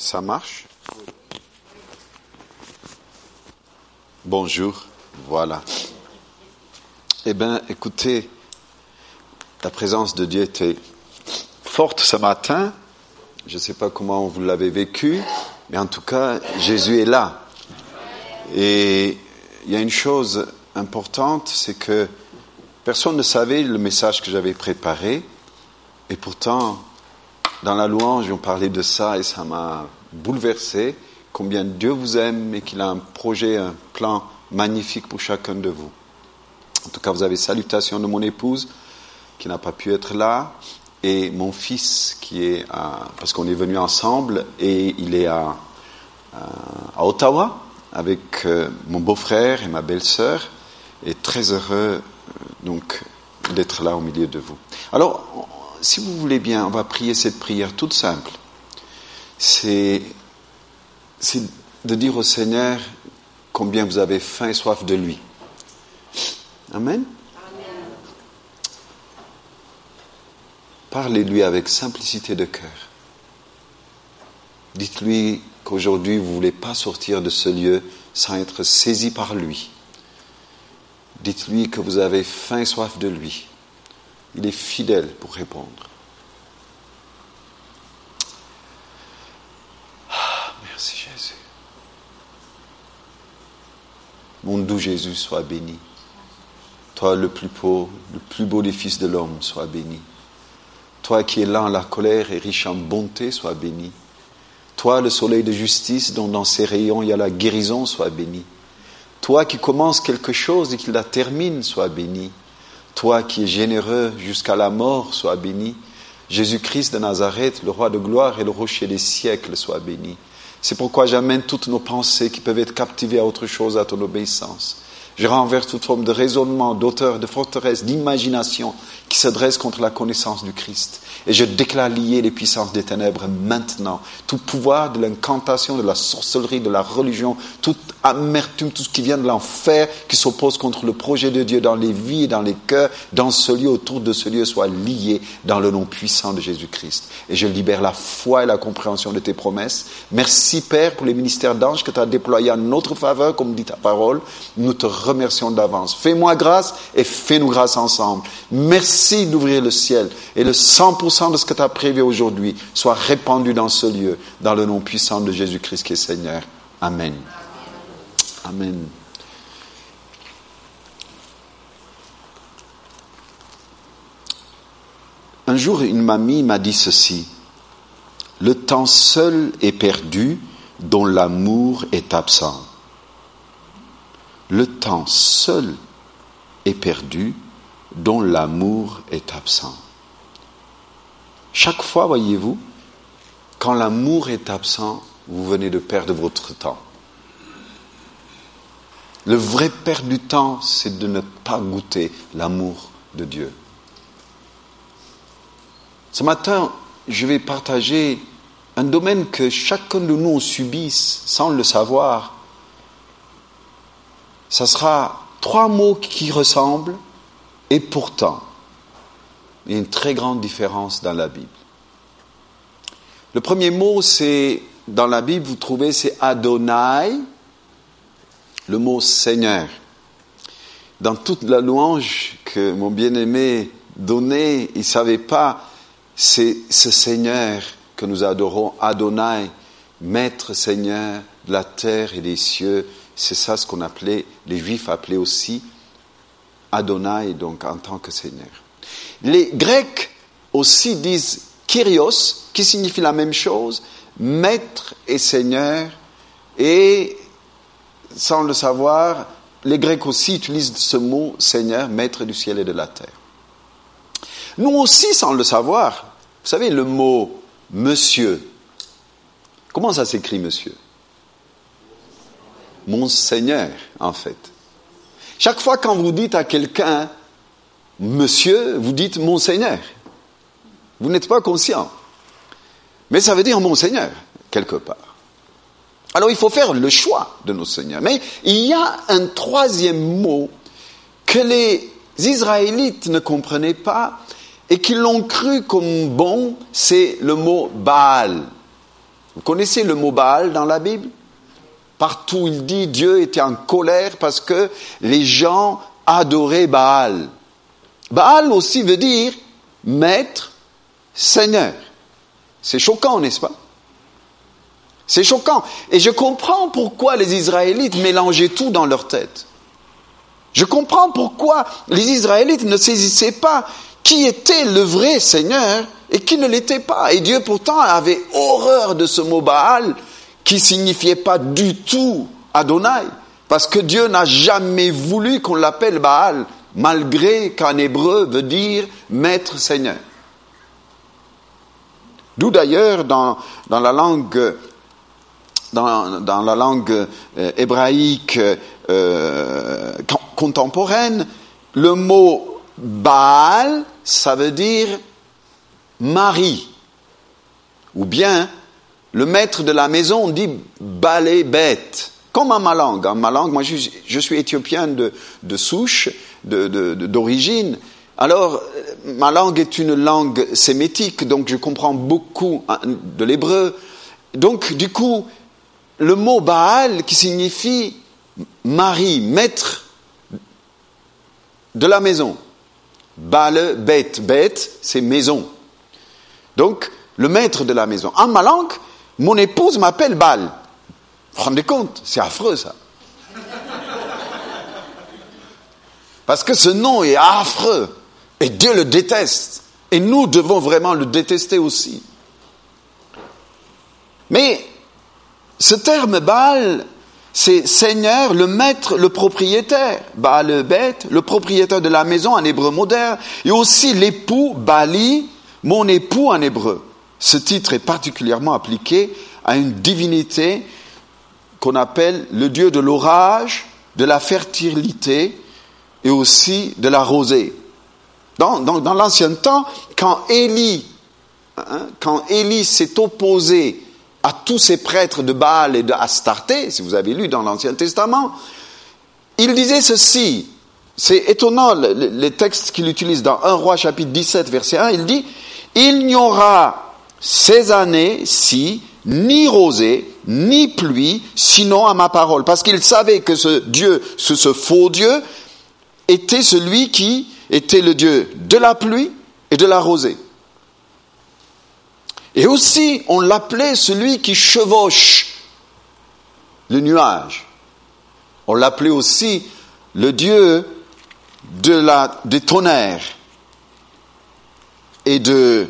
Ça marche? Bonjour, voilà. Eh bien, écoutez, la présence de Dieu était forte ce matin. Je ne sais pas comment vous l'avez vécu, mais en tout cas, Jésus est là. Et il y a une chose importante, c'est que personne ne savait le message que j'avais préparé, et pourtant, dans la louange, on parlait de ça et ça m'a bouleversé combien Dieu vous aime et qu'il a un projet, un plan magnifique pour chacun de vous. En tout cas, vous avez salutation de mon épouse qui n'a pas pu être là et mon fils qui est à, parce qu'on est venu ensemble et il est à, à, Ottawa avec euh, mon beau-frère et ma belle-sœur et très heureux euh, donc d'être là au milieu de vous. Alors, si vous voulez bien, on va prier cette prière toute simple. C'est c'est de dire au Seigneur combien vous avez faim et soif de lui. Amen. Parlez-lui avec simplicité de cœur. Dites-lui qu'aujourd'hui vous ne voulez pas sortir de ce lieu sans être saisi par lui. Dites-lui que vous avez faim et soif de lui. Il est fidèle pour répondre. Mon doux Jésus, sois béni. Toi, le plus beau, le plus beau des fils de l'homme, sois béni. Toi qui es lent à la colère et riche en bonté, sois béni. Toi, le soleil de justice, dont dans ses rayons il y a la guérison, sois béni. Toi qui commences quelque chose et qui la termine, sois béni. Toi qui es généreux jusqu'à la mort, sois béni. Jésus-Christ de Nazareth, le roi de gloire et le rocher des siècles, sois béni. C'est pourquoi j'amène toutes nos pensées qui peuvent être captivées à autre chose, à ton obéissance. Je renverse toute forme de raisonnement, d'auteur, de forteresse, d'imagination qui se dresse contre la connaissance du Christ. Et je déclare lier les puissances des ténèbres maintenant. Tout pouvoir de l'incantation, de la sorcellerie, de la religion, toute amertume, tout ce qui vient de l'enfer, qui s'oppose contre le projet de Dieu dans les vies et dans les cœurs, dans ce lieu, autour de ce lieu, soit lié dans le nom puissant de Jésus-Christ. Et je libère la foi et la compréhension de tes promesses. Merci Père pour les ministères d'anges que tu as déployés en notre faveur, comme dit ta parole. Nous te remercions d'avance. Fais-moi grâce et fais-nous grâce ensemble. Merci d'ouvrir le ciel et le 100% de ce que tu as prévu aujourd'hui soit répandu dans ce lieu, dans le nom puissant de Jésus-Christ qui est Seigneur. Amen. Amen. Un jour, une mamie m'a dit ceci. Le temps seul est perdu dont l'amour est absent. Le temps seul est perdu dont l'amour est absent. Chaque fois, voyez-vous, quand l'amour est absent, vous venez de perdre votre temps. Le vrai perdre du temps, c'est de ne pas goûter l'amour de Dieu. Ce matin, je vais partager un domaine que chacun de nous subisse sans le savoir. Ça sera trois mots qui ressemblent et pourtant. Il y a une très grande différence dans la Bible. Le premier mot, c'est, dans la Bible, vous trouvez, c'est Adonai, le mot Seigneur. Dans toute la louange que mon bien-aimé donnait, il ne savait pas, c'est ce Seigneur que nous adorons, Adonai, Maître Seigneur de la terre et des cieux. C'est ça ce qu'on appelait, les Juifs appelaient aussi Adonai, donc en tant que Seigneur. Les Grecs aussi disent Kyrios, qui signifie la même chose, Maître et Seigneur, et sans le savoir, les Grecs aussi utilisent ce mot Seigneur, Maître du ciel et de la terre. Nous aussi, sans le savoir, vous savez, le mot Monsieur, comment ça s'écrit Monsieur? Monseigneur, en fait. Chaque fois quand vous dites à quelqu'un Monsieur, vous dites Monseigneur. Vous n'êtes pas conscient. Mais ça veut dire Monseigneur, quelque part. Alors il faut faire le choix de nos seigneurs. Mais il y a un troisième mot que les Israélites ne comprenaient pas et qu'ils l'ont cru comme bon, c'est le mot Baal. Vous connaissez le mot Baal dans la Bible? Partout il dit Dieu était en colère parce que les gens adoraient Baal. Baal aussi veut dire maître, seigneur. C'est choquant, n'est-ce pas? C'est choquant. Et je comprends pourquoi les Israélites mélangeaient tout dans leur tête. Je comprends pourquoi les Israélites ne saisissaient pas qui était le vrai Seigneur et qui ne l'était pas. Et Dieu pourtant avait horreur de ce mot Baal qui signifiait pas du tout Adonai. Parce que Dieu n'a jamais voulu qu'on l'appelle Baal, malgré qu'en hébreu veut dire maître Seigneur. D'où d'ailleurs dans, la langue euh, hébraïque euh, contemporaine, le mot Baal, ça veut dire mari. Ou bien, le maître de la maison dit balai bête. Comme en ma langue. En ma langue, moi je, suis éthiopien de, souche, d'origine. De, alors, ma langue est une langue sémétique, donc je comprends beaucoup hein, de l'hébreu. Donc, du coup, le mot Baal, qui signifie mari, maître de la maison. Baal, bête, bête, c'est maison. Donc, le maître de la maison. En ma langue, mon épouse m'appelle Baal. Vous vous rendez compte? C'est affreux, ça. Parce que ce nom est affreux. Et Dieu le déteste. Et nous devons vraiment le détester aussi. Mais ce terme Baal, c'est Seigneur, le maître, le propriétaire. Baal le bête, le propriétaire de la maison en hébreu moderne. Et aussi l'époux, Bali, mon époux en hébreu. Ce titre est particulièrement appliqué à une divinité qu'on appelle le dieu de l'orage, de la fertilité et aussi de la rosée. Dans, dans, l'ancien temps, quand Élie, hein, quand Élie s'est opposé à tous ces prêtres de Baal et de Astarté, si vous avez lu dans l'Ancien Testament, il disait ceci. C'est étonnant les textes qu'il utilise dans 1 roi chapitre 17 verset 1. Il dit, il n'y aura ces années-ci ni rosée, ni pluie, sinon à ma parole. Parce qu'il savait que ce Dieu, ce, faux Dieu, était celui qui était le Dieu de la pluie et de la rosée. Et aussi, on l'appelait celui qui chevauche le nuage. On l'appelait aussi le Dieu des tonnerres et de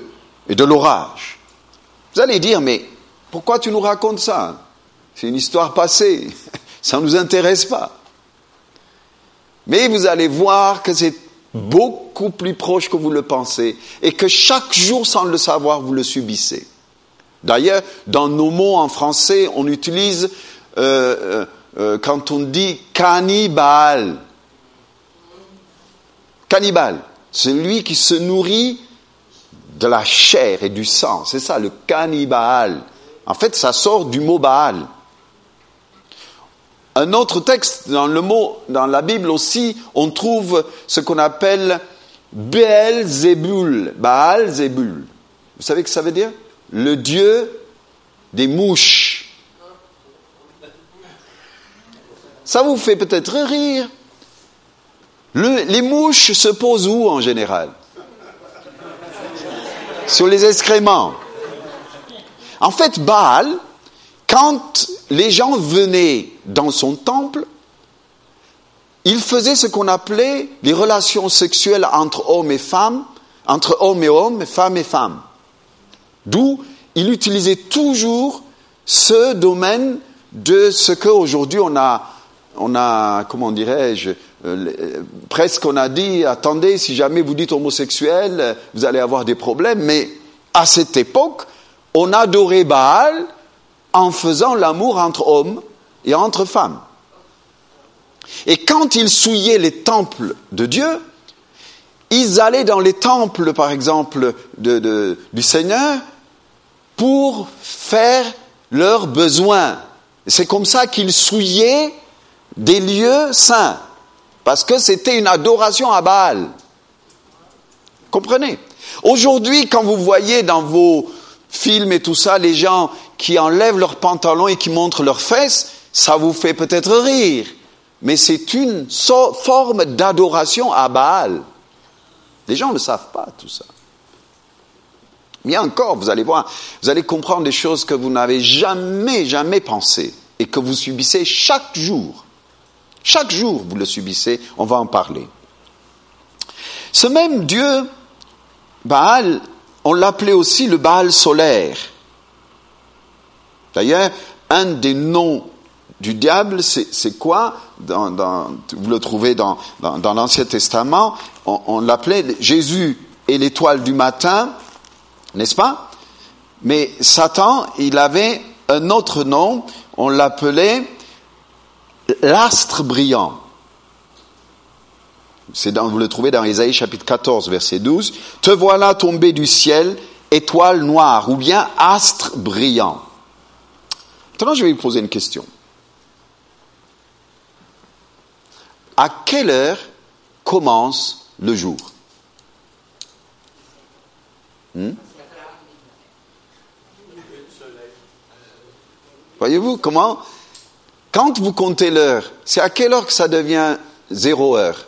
l'orage. Vous allez dire, mais pourquoi tu nous racontes ça? C'est une histoire passée, ça ne nous intéresse pas. Mais vous allez voir que c'est beaucoup plus proche que vous le pensez, et que chaque jour, sans le savoir, vous le subissez. D'ailleurs, dans nos mots en français, on utilise, euh, euh, euh, quand on dit cannibale, cannibale, celui qui se nourrit de la chair et du sang, c'est ça, le cannibale. En fait, ça sort du mot Baal. Un autre texte dans le mot, dans la Bible aussi, on trouve ce qu'on appelle Baal-Zébul. Baal-Zébul. Vous savez ce que ça veut dire Le dieu des mouches. Ça vous fait peut-être rire. les mouches se posent où en général? Sur les excréments. En fait, Baal, quand les gens venaient dans son temple, il faisait ce qu'on appelait les relations sexuelles entre hommes et femmes, entre hommes et hommes, femmes et femmes. D'où il utilisait toujours ce domaine de ce qu'aujourd'hui on a, on a, comment dirais-je, euh, presque on a dit, attendez, si jamais vous dites homosexuel, vous allez avoir des problèmes, mais à cette époque, on adorait Baal en faisant l'amour entre hommes et entre femmes. Et quand ils souillaient les temples de Dieu, ils allaient dans les temples, par exemple, du Seigneur pour faire leurs besoins. C'est comme ça qu'ils souillaient des lieux saints, parce que c'était une adoration à Baal. Comprenez? Aujourd'hui, quand vous voyez dans vos films et tout ça, les gens qui enlèvent leurs pantalons et qui montrent leurs fesses, ça vous fait peut-être rire, mais c'est une forme d'adoration à Baal. Les gens ne savent pas tout ça. Mais encore, vous allez voir, vous allez comprendre des choses que vous n'avez jamais, jamais pensé et que vous subissez chaque jour. Chaque jour, vous le subissez, on va en parler. Ce même Dieu, Baal, on l'appelait aussi le Baal solaire. D'ailleurs, un des noms du diable, c'est quoi? Vous le trouvez dans, l'Ancien Testament. On, l'appelait Jésus et l'étoile du matin, n'est-ce pas? Mais Satan, il avait un autre nom. On l'appelait l'astre brillant. C'est dans, vous le trouvez dans Isaïe chapitre 14, verset 12. Te voilà tombé du ciel, étoile noire, ou bien astre brillant. Maintenant, je vais vous poser une question. À quelle heure commence le jour? Hmm? Voyez-vous comment Quand vous comptez l'heure, c'est à quelle heure que ça devient zéro heure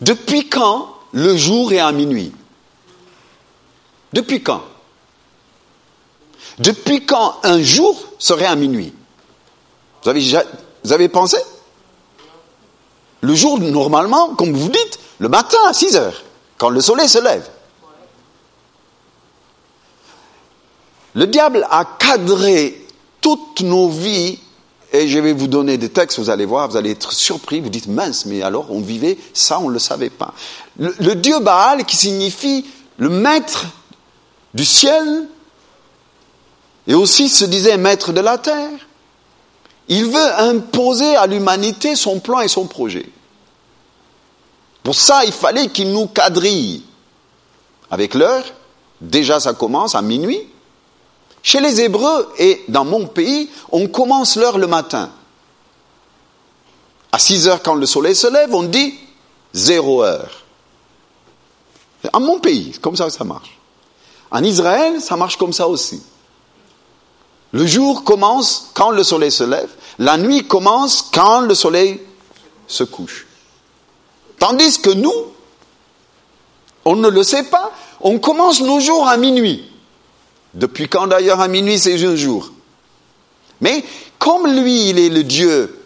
Depuis quand le jour est à minuit Depuis quand Depuis quand un jour serait à minuit Vous avez vous avez pensé Le jour, normalement, comme vous dites, le matin à 6 heures, quand le soleil se lève. Le diable a cadré toutes nos vies, et je vais vous donner des textes, vous allez voir, vous allez être surpris, vous dites, mince, mais alors on vivait ça, on ne le savait pas. Le, le dieu Baal, qui signifie le maître du ciel, et aussi se disait maître de la terre, il veut imposer à l'humanité son plan et son projet. Pour ça, il fallait qu'il nous quadrille. Avec l'heure, déjà ça commence à minuit. Chez les Hébreux et dans mon pays, on commence l'heure le matin. À 6 heures, quand le soleil se lève, on dit zéro heure. À mon pays, comme ça ça marche. En Israël, ça marche comme ça aussi. Le jour commence quand le soleil se lève, la nuit commence quand le soleil se couche. Tandis que nous, on ne le sait pas, on commence nos jours à minuit. Depuis quand d'ailleurs à minuit c'est un jour? Mais comme lui, il est le Dieu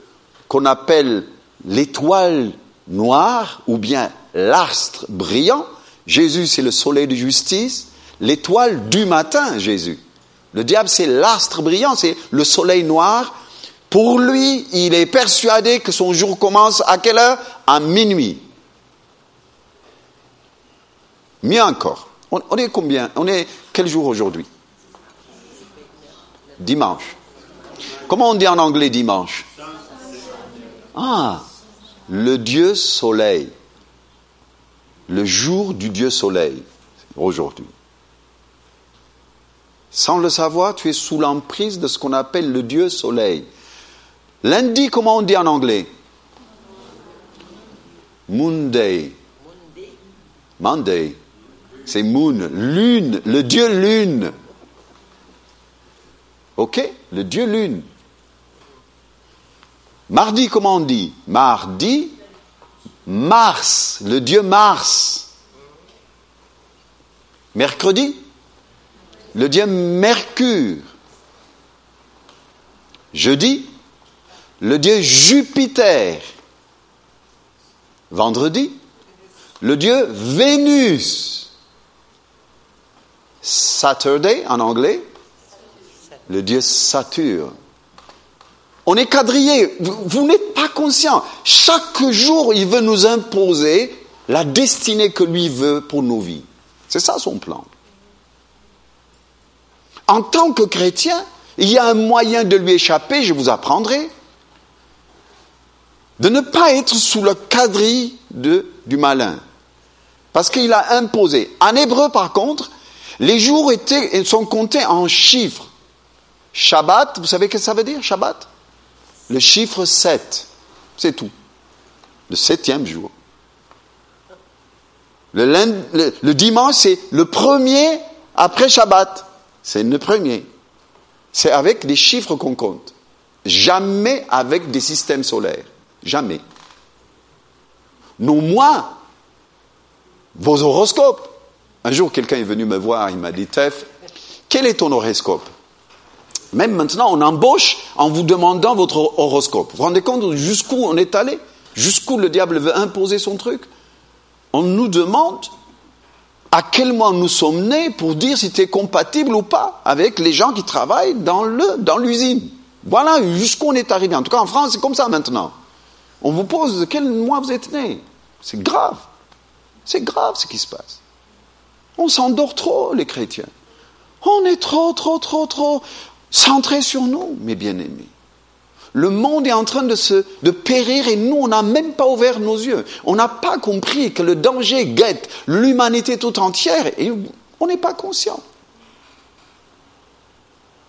qu'on appelle l'étoile noire ou bien l'astre brillant, Jésus c'est le soleil de justice, l'étoile du matin, Jésus. Le diable, c'est l'astre brillant, c'est le soleil noir. Pour lui, il est persuadé que son jour commence à quelle heure? À minuit. Mieux encore. On, est combien? On est quel jour aujourd'hui? Dimanche. Comment on dit en anglais dimanche? Ah, le Dieu soleil. Le jour du Dieu soleil, aujourd'hui. Sans le savoir, tu es sous l'emprise de ce qu'on appelle le Dieu soleil. Lundi, comment on dit en anglais? Monday. Monday. C'est moon, lune, le Dieu lune. Ok Le Dieu lune. Mardi, comment on dit? Mardi, Mars, le Dieu Mars. Mercredi le dieu Mercure. Jeudi, le dieu Jupiter. Vendredi, le dieu Vénus. Saturday en anglais, le dieu Saturne. On est quadrillé, vous, n'êtes pas conscient. Chaque jour, il veut nous imposer la destinée que lui veut pour nos vies. C'est ça son plan en tant que chrétien, il y a un moyen de lui échapper, je vous apprendrai. De ne pas être sous le quadrille de, du malin. Parce qu'il a imposé. En hébreu, par contre, les jours étaient, sont comptés en chiffres. Shabbat, vous savez ce que ça veut dire, Shabbat? Le chiffre 7. C'est tout. Le septième jour. Le, le dimanche, c'est le premier après Shabbat. C'est le premier. C'est avec des chiffres qu'on compte. Jamais avec des systèmes solaires. Jamais. Non moins vos horoscopes. Un jour, quelqu'un est venu me voir, il m'a dit, Tef, quel est ton horoscope? Même maintenant, on embauche en vous demandant votre horoscope. Vous vous rendez compte jusqu'où on est allé? Jusqu'où le diable veut imposer son truc? On nous demande à quel moment nous sommes nés pour dire si tu es compatible ou pas avec les gens qui travaillent dans dans l'usine. Voilà jusqu'où on est arrivé. En tout cas, en France, c'est comme ça maintenant. On vous pose quel mois vous êtes né? C'est grave. C'est grave ce qui se passe. On s'endort trop, les chrétiens. On est trop, trop, trop, trop centrés sur nous, mes bien-aimés. Le monde est en train de se de périr et nous, on n'a même pas ouvert nos yeux. On n'a pas compris que le danger guette l'humanité tout entière et on n'est pas conscient.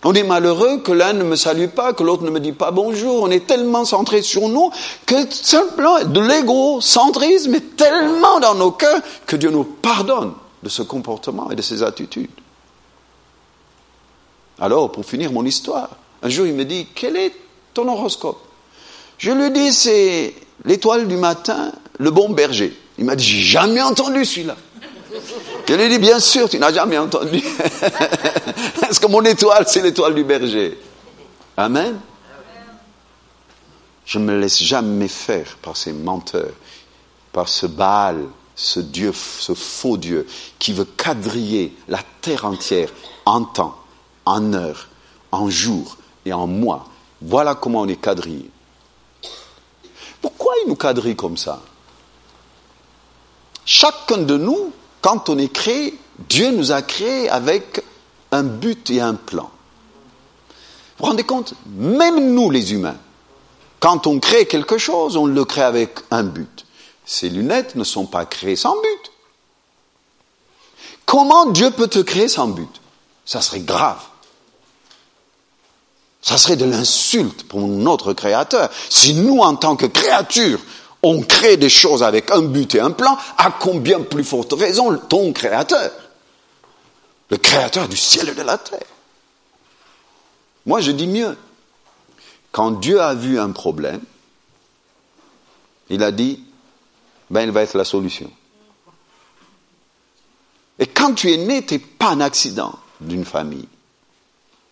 On est malheureux que l'un ne me salue pas, que l'autre ne me dit pas bonjour. On est tellement centré sur nous que simplement de l'égocentrisme est tellement dans nos cœurs que Dieu nous pardonne de ce comportement et de ces attitudes. Alors, pour finir mon histoire, un jour il me dit, quel est ton horoscope? Je lui dis, c'est l'étoile du matin, le bon berger. Il m'a dit, j'ai jamais entendu celui-là. Je lui ai dit, bien sûr, tu n'as jamais entendu. Est-ce que mon étoile, c'est l'étoile du berger Amen. Je ne me laisse jamais faire par ces menteurs, par ce Baal, ce Dieu, ce faux Dieu, qui veut quadriller la terre entière en temps, en heure, en jour et en mois. Voilà comment on est quadrillé. Pourquoi il nous quadrille comme ça? Chacun de nous quand on est créé, Dieu nous a créés avec un but et un plan. Vous vous rendez compte? Même nous, les humains, quand on crée quelque chose, on le crée avec un but. Ces lunettes ne sont pas créées sans but. Comment Dieu peut te créer sans but? Ça serait grave. Ça serait de l'insulte pour notre Créateur. Si nous, en tant que créatures, on crée des choses avec un but et un plan, à combien plus forte raison ton créateur, le créateur du ciel et de la terre. Moi, je dis mieux. Quand Dieu a vu un problème, il a dit, ben, il va être la solution. Et quand tu es né, tu n'es pas un accident d'une famille.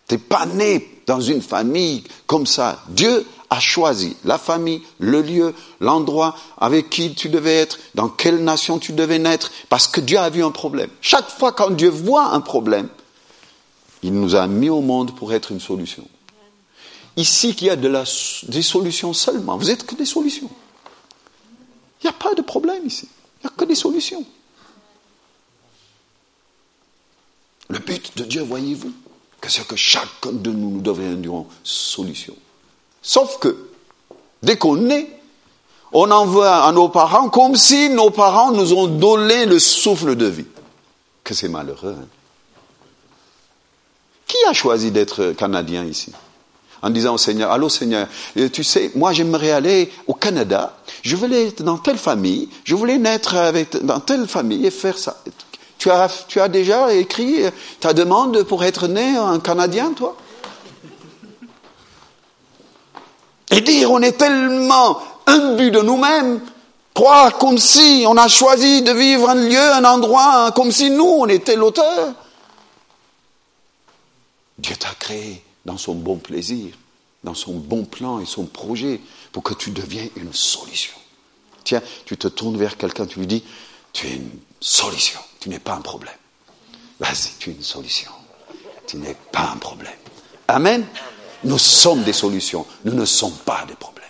Tu n'es pas né dans une famille comme ça. Dieu a choisi la famille, le lieu, l'endroit avec qui tu devais être, dans quelle nation tu devais naître, parce que Dieu a vu un problème. Chaque fois quand Dieu voit un problème, il nous a mis au monde pour être une solution. Ici, qu'il y a de des solutions seulement. Vous êtes que des solutions. Il n'y a pas de problème ici. Il n'y a que des solutions. Le but de Dieu, voyez-vous, c'est que chacun de nous, nous deviendrons solution. Sauf que, dès qu'on est, on envoie à nos parents comme si nos parents nous ont donné le souffle de vie. Que c'est malheureux. Hein. Qui a choisi d'être Canadien ici? En disant au Seigneur, allô Seigneur, euh, tu sais, moi j'aimerais aller au Canada, je voulais être dans telle famille, je voulais naître avec, dans telle famille et faire ça. Tu as, tu as déjà écrit ta demande pour être né un Canadien, toi? Et dire, on est tellement imbu de nous-mêmes, croire comme si on a choisi de vivre un lieu, un endroit, comme si nous, on était l'auteur. Dieu t'a créé dans son bon plaisir, dans son bon plan et son projet pour que tu deviennes une solution. Tiens, tu te tournes vers quelqu'un, tu lui dis, tu es une solution, tu n'es pas un problème. Vas-y, tu es une solution. Tu n'es pas un problème. Amen. Nous sommes des solutions, nous ne sommes pas des problèmes.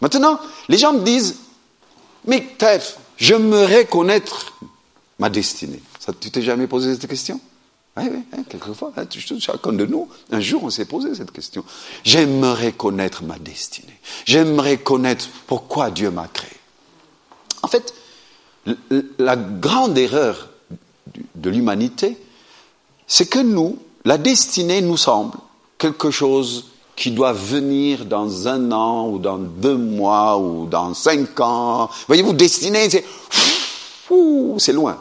Maintenant, les gens me disent, mais Tef, j'aimerais connaître ma destinée. Tu t'es jamais posé cette question? Oui, oui, hein, quelquefois, hein, chacun de nous, un jour, on s'est posé cette question. J'aimerais connaître ma destinée. J'aimerais connaître pourquoi Dieu m'a créé. En fait, la grande erreur de l'humanité, c'est que nous, la destinée nous semble quelque chose qui doit venir dans un an ou dans deux mois ou dans cinq ans. Voyez-vous, destinée, c'est c'est loin.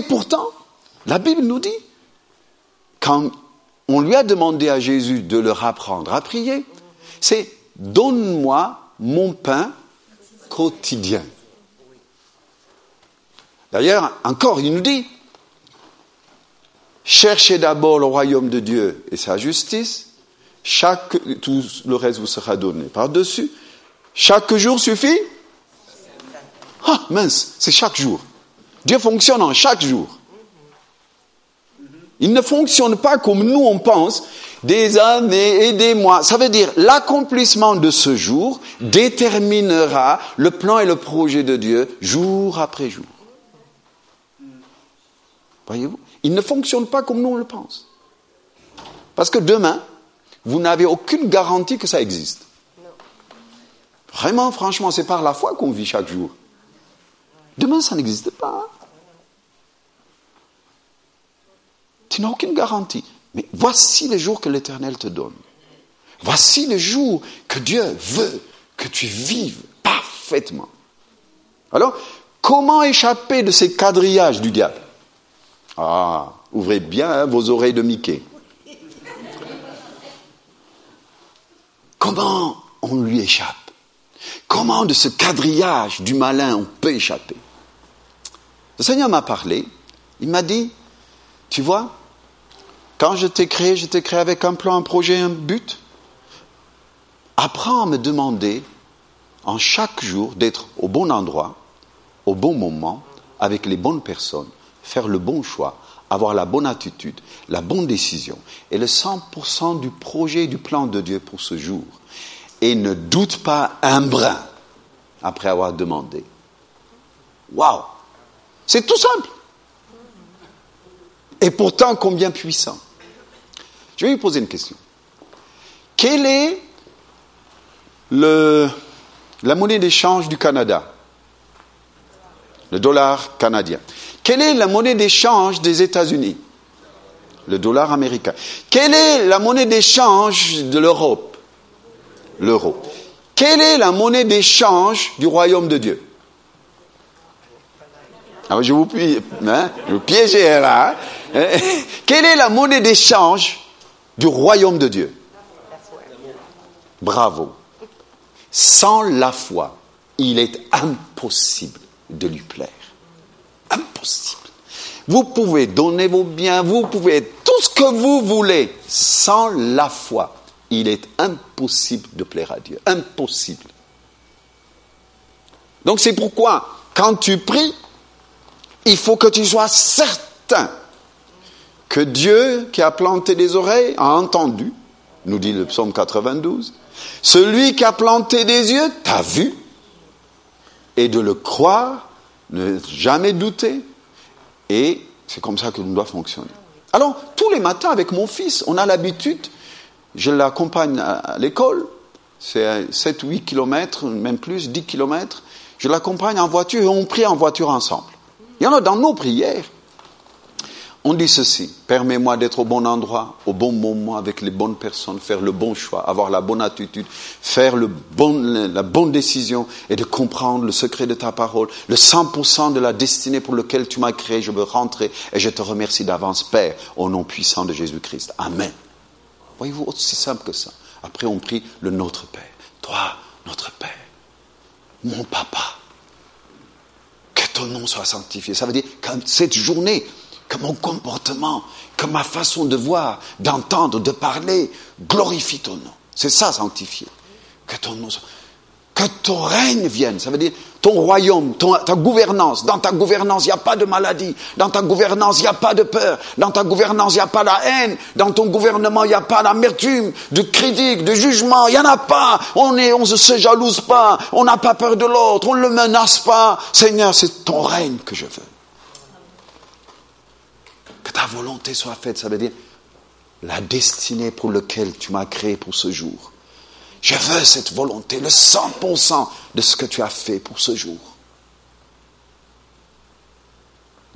Pourtant, la Bible nous dit, quand on lui a demandé à Jésus de leur apprendre à prier, c'est donne-moi mon pain quotidien. D'ailleurs, encore, il nous dit, cherchez d'abord le royaume de Dieu et sa justice, chaque, tout le reste vous sera donné par-dessus. Chaque jour suffit? Ah, mince, c'est chaque jour. Dieu fonctionne en chaque jour. Il ne fonctionne pas comme nous on pense, des années et des mois. Ça veut dire l'accomplissement de ce jour déterminera le plan et le projet de Dieu jour après jour. Voyez-vous? Il ne fonctionne pas comme nous on le pense. Parce que demain, vous n'avez aucune garantie que ça existe. Vraiment, franchement, c'est par la foi qu'on vit chaque jour. Demain, ça n'existe pas. Tu n'as aucune garantie. Mais voici les jours que l'Éternel te donne. Voici les jours que Dieu veut que tu vives parfaitement. Alors, comment échapper de ces quadrillages du diable? Ah, ouvrez bien hein, vos oreilles de Mickey. Comment on lui échappe? Comment de ce quadrillage du malin on peut échapper? Le Seigneur m'a parlé, il m'a dit, tu vois, quand je t'ai créé, je t'ai créé avec un plan, un projet, un but. Apprends à me demander en chaque jour d'être au bon endroit, au bon moment, avec les bonnes personnes, faire le bon choix, avoir la bonne attitude, la bonne décision et le 100% du projet, du plan de Dieu pour ce jour. Et ne doute pas un brin après avoir demandé. Waouh C'est tout simple. Et pourtant combien puissant. Je vais lui poser une question. Quelle est la monnaie d'échange du Canada? Le dollar canadien. Quelle est la monnaie d'échange des États-Unis? Le dollar américain. Quelle est la monnaie d'échange de l'Europe? L'euro. Quelle est la monnaie d'échange du royaume de Dieu? Ah, je vous, hein, vous piéger là. Hein. Quelle est la monnaie d'échange du royaume de Dieu? Bravo. Sans la foi, il est impossible de lui plaire. Impossible. Vous pouvez donner vos biens, vous pouvez tout ce que vous voulez. Sans la foi, il est impossible de plaire à Dieu. Impossible. Donc c'est pourquoi, quand tu pries, il faut que tu sois certain que Dieu qui a planté des oreilles a entendu, nous dit le psaume 92. Celui qui a planté des yeux t'a vu. Et de le croire, ne jamais douter. Et c'est comme ça que nous doit fonctionner. Alors, tous les matins avec mon fils, on a l'habitude, je l'accompagne à l'école, c'est 7-8 kilomètres, même plus, 10 kilomètres, je l'accompagne en voiture et on prie en voiture ensemble. Il y en a dans nos prières. On dit ceci, permets-moi d'être au bon endroit, au bon moment, avec les bonnes personnes, faire le bon choix, avoir la bonne attitude, faire la bonne décision et de comprendre le secret de ta parole, le 100% de la destinée pour laquelle tu m'as créé, je veux rentrer et je te remercie d'avance, Père, au nom puissant de Jésus-Christ. Amen. Voyez-vous, aussi simple que ça. Après, on prie le Notre Père. Toi, notre Père, mon Papa, ton nom soit sanctifié. Ça veut dire que cette journée, que mon comportement, que ma façon de voir, d'entendre, de parler glorifie ton nom. C'est ça sanctifier. Que ton nom, que ton règne vienne. Ça veut dire ton royaume, ta gouvernance. Dans ta gouvernance, il n'y a pas de maladie. Dans ta gouvernance, il n'y a pas de peur. Dans ta gouvernance, il n'y a pas la haine. Dans ton gouvernement, il n'y a pas d'amertume, de critique, de jugement. Il n'y en a pas. On ne on se jalouse pas. On n'a pas peur de l'autre. On ne le menace pas. Seigneur, c'est ton règne que je veux ta volonté soit faite, ça veut dire la destinée pour laquelle tu m'as créé pour ce jour. Je veux cette volonté, le 100% de ce que tu as fait pour ce jour.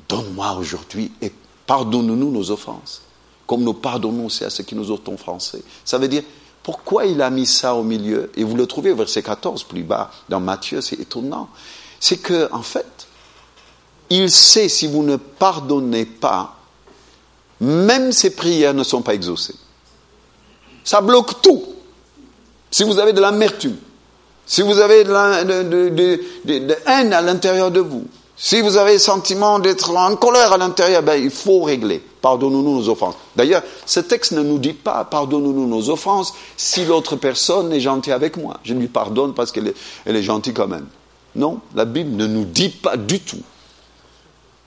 Donne-moi aujourd'hui et pardonne-nous nos offenses, comme nous pardonnons aussi à ceux qui nous ont offensés. Ça veut dire, pourquoi il a mis ça au milieu? Et vous le trouvez au verset 14 plus bas dans Matthieu, c'est étonnant. C'est que, en fait, il sait si vous ne pardonnez pas, même ces prières ne sont pas exaucées. Ça bloque tout. Si vous avez de l'amertume, si vous avez de, la, haine à l'intérieur de vous, si vous avez le sentiment d'être en colère à l'intérieur, ben, il faut régler. Pardonnons-nous nos offenses. D'ailleurs, ce texte ne nous dit pas pardonnons-nous nos offenses si l'autre personne est gentille avec moi. Je lui pardonne parce qu'elle est, elle est gentille quand même. Non, la Bible ne nous dit pas du tout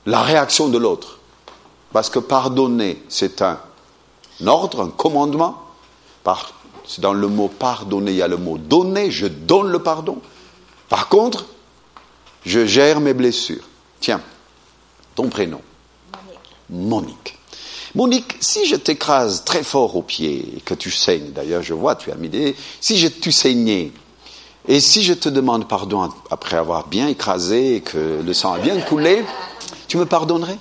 la réaction de l'autre. Parce que pardonner, c'est un ordre, un commandement. Par, dans le mot pardonner, il y a le mot donner, je donne le pardon. Par contre, je gère mes blessures. Tiens, ton prénom. Monique. Monique. si je t'écrase très fort au pied et que tu saignes, d'ailleurs je vois, tu as mis des... Si je, tu saignais, et si je te demande pardon après avoir bien écrasé et que le sang a bien coulé, tu me pardonnerais?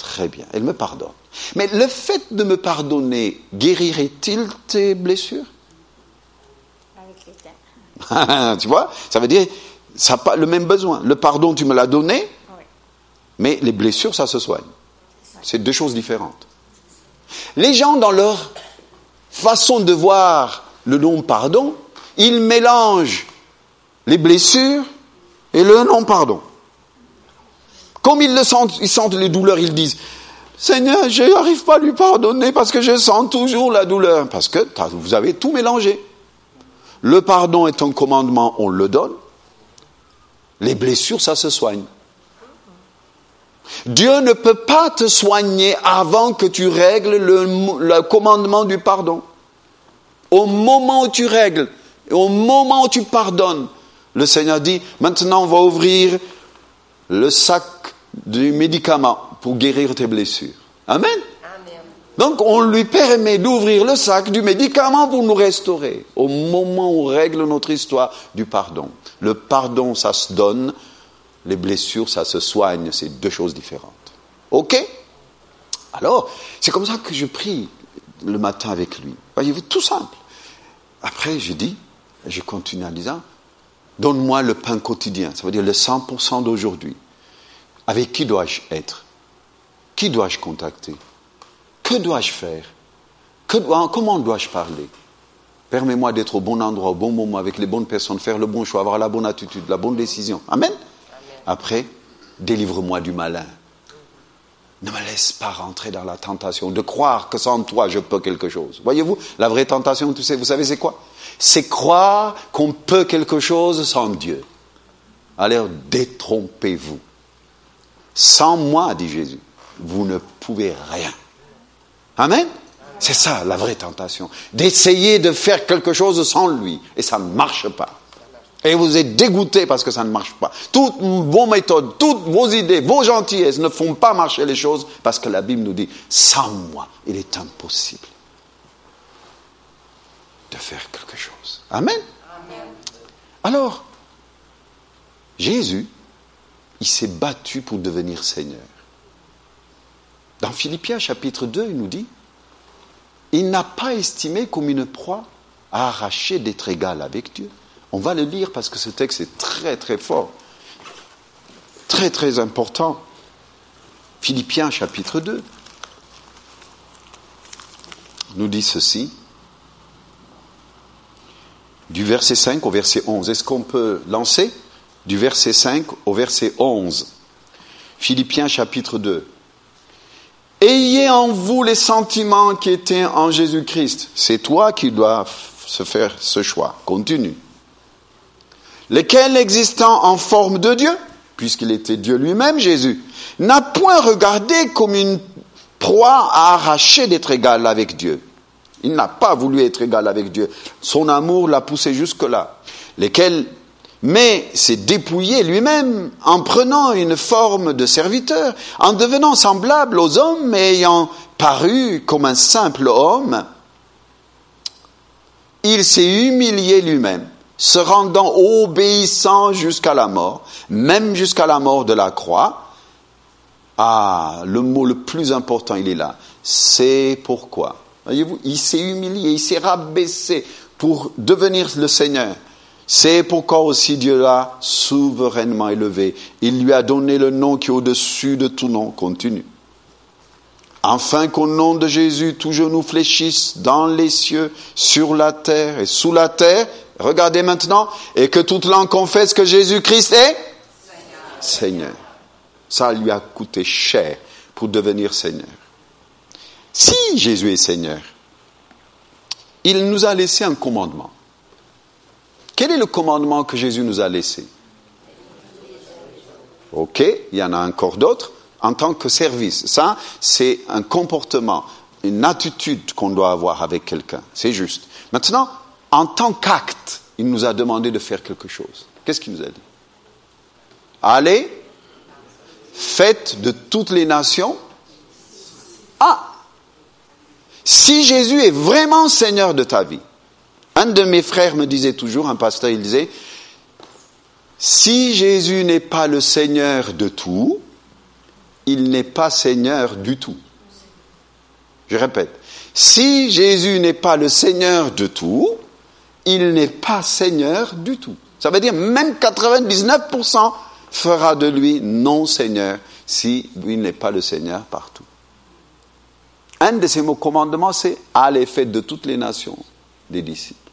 Très bien, elle me pardonne. Mais le fait de me pardonner guérirait-il tes blessures? Avec les Tu vois? Ça veut dire, ça n'a pas le même besoin. Le pardon, tu me l'as donné, mais les blessures, ça se soigne. C'est deux choses différentes. Les gens, dans leur façon de voir le non-pardon, ils mélangent les blessures et le non-pardon. Comme ils le sentent, ils sentent les douleurs, ils disent Seigneur, je n'arrive pas à lui pardonner parce que je sens toujours la douleur. Parce que vous avez tout mélangé. Le pardon est un commandement, on le donne. Les blessures, ça se soigne. Dieu ne peut pas te soigner avant que tu règles le, commandement du pardon. Au moment où tu règles, au moment où tu pardonnes, le Seigneur dit, maintenant on va ouvrir le sac du médicament pour guérir tes blessures. Amen. Donc on lui permet d'ouvrir le sac du médicament pour nous restaurer au moment où on règle notre histoire du pardon. Le pardon, ça se donne, les blessures, ça se soigne, c'est deux choses différentes. OK? Alors, c'est comme ça que je prie le matin avec lui. Voyez-vous, tout simple. Après, je dis, je continue en disant, donne-moi le pain quotidien, ça veut dire le 100% d'aujourd'hui. Avec qui dois-je être? Qui dois-je contacter? Que dois-je faire? Comment dois-je parler? Permets-moi d'être au bon endroit, au bon moment, avec les bonnes personnes, faire le bon choix, avoir la bonne attitude, la bonne décision. Amen. Après, délivre-moi du malin. Ne me laisse pas rentrer dans la tentation de croire que sans toi je peux quelque chose. Voyez-vous, la vraie tentation, vous savez c'est quoi? C'est croire qu'on peut quelque chose sans Dieu. Alors détrompez-vous. Sans moi, dit Jésus, vous ne pouvez rien. Amen C'est ça la vraie tentation. D'essayer de faire quelque chose sans lui. Et ça ne marche pas. Et vous êtes dégoûté parce que ça ne marche pas. Toutes vos méthodes, toutes vos idées, vos gentillesses ne font pas marcher les choses parce que la Bible nous dit, sans moi, il est impossible de faire quelque chose. Amen. Alors, Jésus, il s'est battu pour devenir Seigneur. Dans Philippiens chapitre 2, il nous dit, il n'a pas estimé comme une proie à arracher d'être égal avec Dieu. On va le lire parce que ce texte est très très fort, très très important. Philippiens chapitre 2 nous dit ceci, du verset 5 au verset 11. Est-ce qu'on peut lancer du verset 5 au verset 11 Philippiens chapitre 2. Ayez en vous les sentiments qui étaient en Jésus-Christ. C'est toi qui dois se faire ce choix. Continue lequel existant en forme de Dieu, puisqu'il était Dieu lui-même, Jésus, n'a point regardé comme une proie à arracher d'être égal avec Dieu. Il n'a pas voulu être égal avec Dieu. Son amour l'a poussé jusque-là. Lesquels, mais s'est dépouillé lui-même en prenant une forme de serviteur, en devenant semblable aux hommes et ayant paru comme un simple homme, il s'est humilié lui-même se rendant obéissant jusqu'à la mort, même jusqu'à la mort de la croix. Ah, le mot le plus important, il est là. C'est pourquoi. Voyez-vous, il s'est humilié, il s'est rabaissé pour devenir le Seigneur. C'est pourquoi aussi Dieu l'a souverainement élevé. Il lui a donné le nom qui est au-dessus de tout nom. Continue. Afin qu'au nom de Jésus, tout genou fléchisse dans les cieux, sur la terre et sous la terre. Regardez maintenant. Et que toute langue confesse que Jésus-Christ est Seigneur. Seigneur. Ça lui a coûté cher pour devenir Seigneur. Si Jésus est Seigneur, il nous a laissé un commandement. Quel est le commandement que Jésus nous a laissé? Ok, il y en a encore d'autres. En tant que service, ça, c'est un comportement, une attitude qu'on doit avoir avec quelqu'un. C'est juste. Maintenant, en tant qu'acte, il nous a demandé de faire quelque chose. Qu'est-ce qu'il nous a dit? Allez, faites de toutes les nations. Ah Si Jésus est vraiment Seigneur de ta vie, un de mes frères me disait toujours, un pasteur, il disait, si Jésus n'est pas le Seigneur de tout, il n'est pas Seigneur du tout. Je répète, si Jésus n'est pas le Seigneur de tout, il n'est pas Seigneur du tout. Ça veut dire même 99% fera de lui non Seigneur si il n'est pas le Seigneur partout. Un de ces mots commandements, c'est allez, faites de toutes les nations des disciples.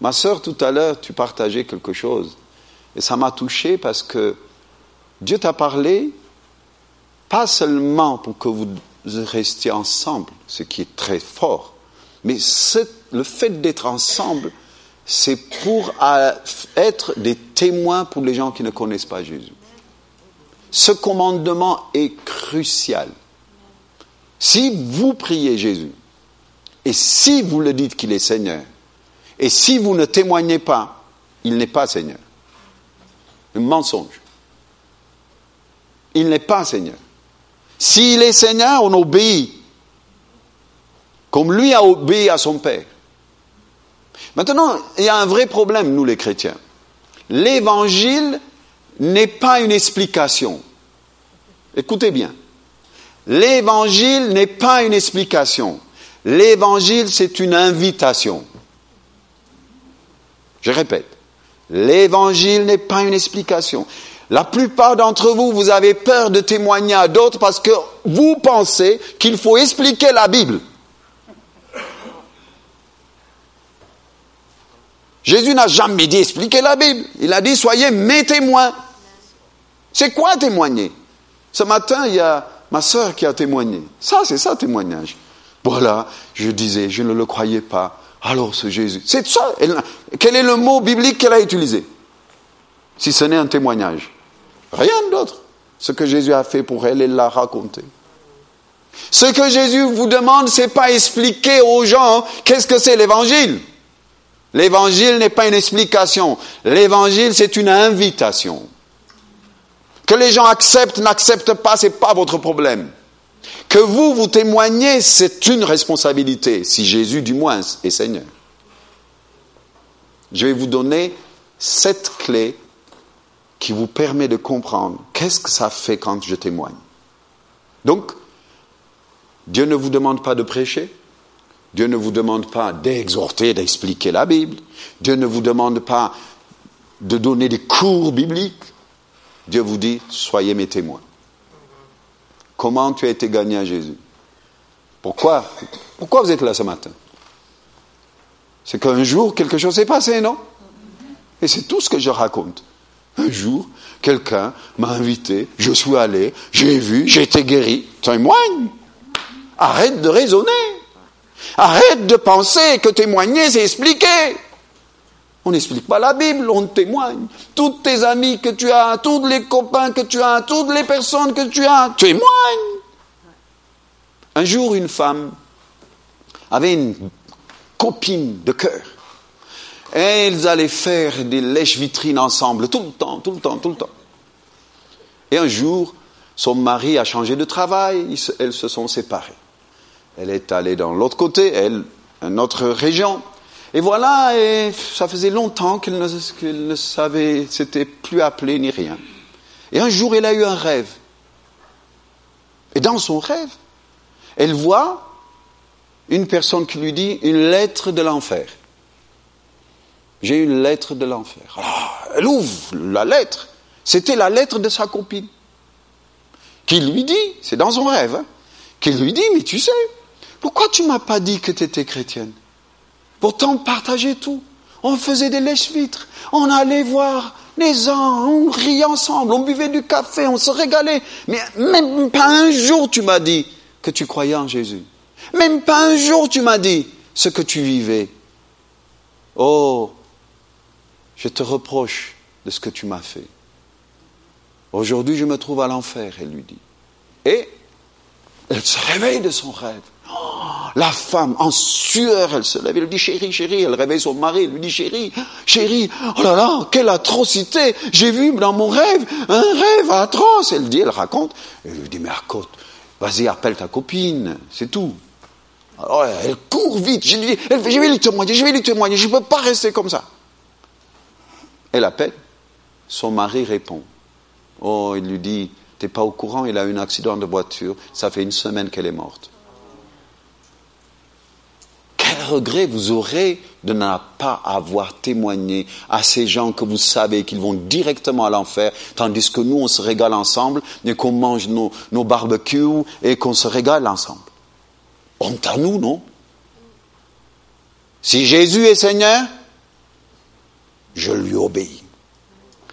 Ma sœur, tout à l'heure, tu partageais quelque chose. Et ça m'a touché parce que Dieu t'a parlé, pas seulement pour que vous restiez ensemble, ce qui est très fort, mais le fait d'être ensemble, c'est pour être des témoins pour les gens qui ne connaissent pas Jésus. Ce commandement est crucial. Si vous priez Jésus, et si vous le dites qu'il est Seigneur, et si vous ne témoignez pas, il n'est pas Seigneur. Un mensonge. Il n'est pas Seigneur. S'il est Seigneur, on obéit. Comme lui a obéi à son Père. Maintenant, il y a un vrai problème, nous les chrétiens. L'évangile n'est pas une explication. Écoutez bien. L'évangile n'est pas une explication. L'évangile, c'est une invitation. Je répète, l'évangile n'est pas une explication. La plupart d'entre vous, vous avez peur de témoigner à d'autres parce que vous pensez qu'il faut expliquer la Bible. Jésus n'a jamais dit expliquer la Bible. Il a dit soyez mes témoins. C'est quoi témoigner? Ce matin, il y a ma sœur qui a témoigné. Ça, c'est ça témoignage. Voilà, je disais, je ne le croyais pas. Alors ce Jésus, c'est ça. quel est le mot biblique qu'elle a utilisé? Si ce n'est un témoignage. Rien d'autre. Ce que Jésus a fait pour elle, elle l'a raconté. Ce que Jésus vous demande, c'est pas expliquer aux gens qu'est-ce que c'est l'évangile. L'évangile n'est pas une explication. L'évangile, c'est une invitation. Que les gens acceptent, n'acceptent pas, c'est pas votre problème. Que vous, vous témoignez, c'est une responsabilité, si Jésus du moins est Seigneur. Je vais vous donner cette clé qui vous permet de comprendre qu'est-ce que ça fait quand je témoigne. Donc, Dieu ne vous demande pas de prêcher, Dieu ne vous demande pas d'exhorter, d'expliquer la Bible, Dieu ne vous demande pas de donner des cours bibliques, Dieu vous dit, soyez mes témoins. Comment tu as été gagné à Jésus? Pourquoi? Pourquoi vous êtes là ce matin? C'est qu'un jour, quelque chose s'est passé, non? Et c'est tout ce que je raconte. Un jour, quelqu'un m'a invité, je suis allé, j'ai vu, j'ai été guéri. Témoigne! Arrête de raisonner. Arrête de penser que témoigner, c'est expliquer on n'explique pas la Bible, on témoigne. Toutes tes amis que tu as, tous les copains que tu as, toutes les personnes que tu as, témoignent. Un jour, une femme avait une copine de cœur. Ils allaient faire des lèches-vitrines ensemble, tout le temps, tout le temps, tout le temps. Et un jour, son mari a changé de travail, elles se sont séparées. Elle est allée dans l'autre côté, elle, une autre région. Et voilà, et ça faisait longtemps qu'elle ne, ne, savait, s'était plus appelée ni rien. Et un jour, elle a eu un rêve. Et dans son rêve, elle voit une personne qui lui dit une lettre de l'enfer. J'ai une lettre de l'enfer. elle ouvre la lettre. C'était la lettre de sa copine. Qui lui dit, c'est dans son rêve, hein, qui lui dit, mais tu sais, pourquoi tu m'as pas dit que tu étais chrétienne? Pourtant, on partageait tout. On faisait des lèche-vitres. On allait voir les gens, on riait ensemble, on buvait du café, on se régalait. Mais même pas un jour tu m'as dit que tu croyais en Jésus. Même pas un jour tu m'as dit ce que tu vivais. Oh, je te reproche de ce que tu m'as fait. Aujourd'hui, je me trouve à l'enfer, elle lui dit. Et elle se réveille de son rêve. Oh, la femme, en sueur, elle se lève, elle dit chérie, chérie, elle réveille son mari, elle lui dit chérie, chérie, oh là là, quelle atrocité, j'ai vu dans mon rêve un rêve atroce. Elle dit, elle raconte, elle lui dit, mais raconte, vas-y, appelle ta copine, c'est tout. Alors elle court vite, je, lui dis, je vais lui témoigner, je vais lui témoigner, je ne peux pas rester comme ça. Elle appelle, son mari répond. Oh, il lui dit, t'es pas au courant, il a eu un accident de voiture, ça fait une semaine qu'elle est morte. Quel regret vous aurez de ne pas avoir témoigné à ces gens que vous savez qu'ils vont directement à l'enfer, tandis que nous, on se régale ensemble et qu'on mange nos, barbecues et qu'on se régale ensemble. Honte à nous, non? Si Jésus est Seigneur, je lui obéis.